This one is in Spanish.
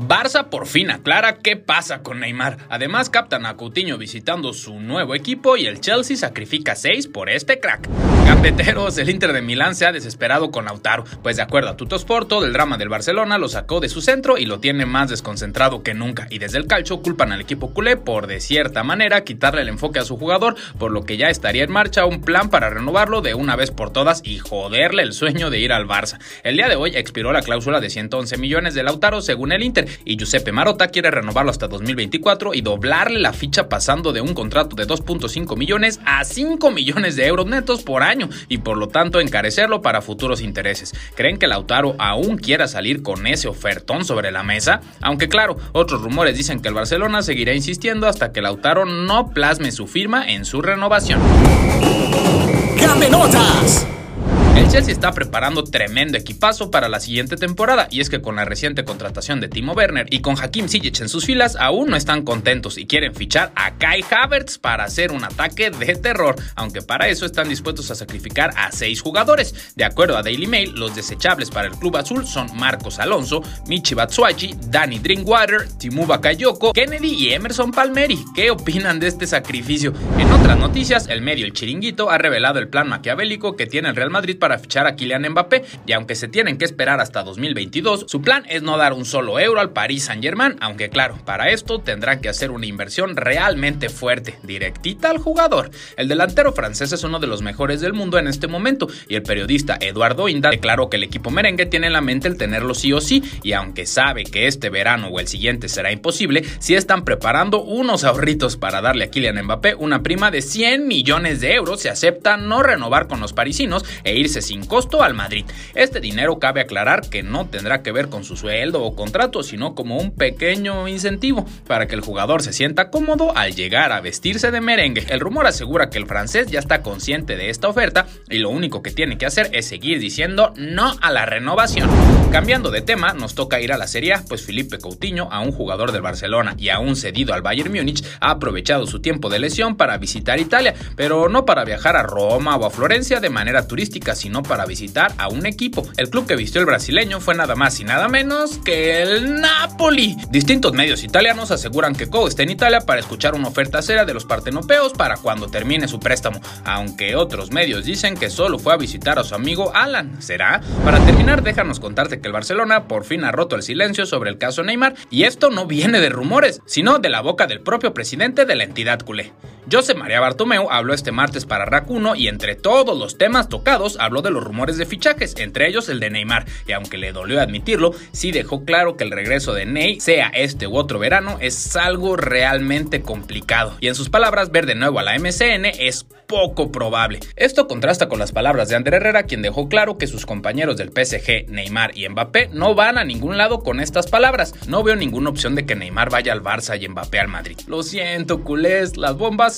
Barça por fin aclara qué pasa con Neymar. Además, captan a Coutinho visitando su nuevo equipo y el Chelsea sacrifica 6 por este crack. Gambeteros, el Inter de Milán se ha desesperado con Lautaro, pues de acuerdo a Tuttosport, todo el drama del Barcelona lo sacó de su centro y lo tiene más desconcentrado que nunca. Y desde el calcio culpan al equipo culé por, de cierta manera, quitarle el enfoque a su jugador, por lo que ya estaría en marcha un plan para renovarlo de una vez por todas y joderle el sueño de ir al Barça. El día de hoy expiró la cláusula de 111 millones de Lautaro según el Inter y Giuseppe Marotta quiere renovarlo hasta 2024 y doblarle la ficha pasando de un contrato de 2.5 millones a 5 millones de euros netos por año y por lo tanto encarecerlo para futuros intereses. ¿Creen que Lautaro aún quiera salir con ese ofertón sobre la mesa? Aunque claro, otros rumores dicen que el Barcelona seguirá insistiendo hasta que Lautaro no plasme su firma en su renovación. notas! El Chelsea está preparando tremendo equipazo para la siguiente temporada y es que con la reciente contratación de Timo Werner y con Hakim Ziyech en sus filas aún no están contentos y quieren fichar a Kai Havertz para hacer un ataque de terror, aunque para eso están dispuestos a sacrificar a seis jugadores. De acuerdo a Daily Mail, los desechables para el club azul son Marcos Alonso, Michi Batshuayi, Danny Drinkwater, Timu Bakayoko, Kennedy y Emerson Palmeri. ¿Qué opinan de este sacrificio? En otras noticias, el medio El Chiringuito ha revelado el plan maquiavélico que tiene el Real Madrid para para fichar a Kylian Mbappé y aunque se tienen que esperar hasta 2022, su plan es no dar un solo euro al Paris Saint-Germain, aunque claro, para esto tendrán que hacer una inversión realmente fuerte, directita al jugador. El delantero francés es uno de los mejores del mundo en este momento y el periodista Eduardo Inda declaró que el equipo merengue tiene en la mente el tenerlo sí o sí y aunque sabe que este verano o el siguiente será imposible, sí están preparando unos ahorritos para darle a Kylian Mbappé una prima de 100 millones de euros si acepta no renovar con los parisinos e irse sin costo al Madrid. Este dinero cabe aclarar que no tendrá que ver con su sueldo o contrato, sino como un pequeño incentivo para que el jugador se sienta cómodo al llegar a vestirse de merengue. El rumor asegura que el francés ya está consciente de esta oferta y lo único que tiene que hacer es seguir diciendo no a la renovación. Cambiando de tema, nos toca ir a la Serie pues Felipe Coutinho, a un jugador del Barcelona y aún cedido al Bayern Múnich, ha aprovechado su tiempo de lesión para visitar Italia, pero no para viajar a Roma o a Florencia de manera turística, sino para visitar a un equipo. El club que vistió el brasileño fue nada más y nada menos que el Napoli. Distintos medios italianos aseguran que Co está en Italia para escuchar una oferta seria de los partenopeos para cuando termine su préstamo, aunque otros medios dicen que solo fue a visitar a su amigo Alan. ¿Será? Para terminar, déjanos contarte que el Barcelona por fin ha roto el silencio sobre el caso Neymar y esto no viene de rumores, sino de la boca del propio presidente de la entidad culé. José María Bartomeu habló este martes para Racuno y entre todos los temas tocados habló de los rumores de fichajes, entre ellos el de Neymar, y aunque le dolió admitirlo, sí dejó claro que el regreso de Ney, sea este u otro verano, es algo realmente complicado. Y en sus palabras, ver de nuevo a la MCN es poco probable. Esto contrasta con las palabras de Ander Herrera, quien dejó claro que sus compañeros del PSG, Neymar y Mbappé, no van a ningún lado con estas palabras. No veo ninguna opción de que Neymar vaya al Barça y Mbappé al Madrid. Lo siento, culés, las bombas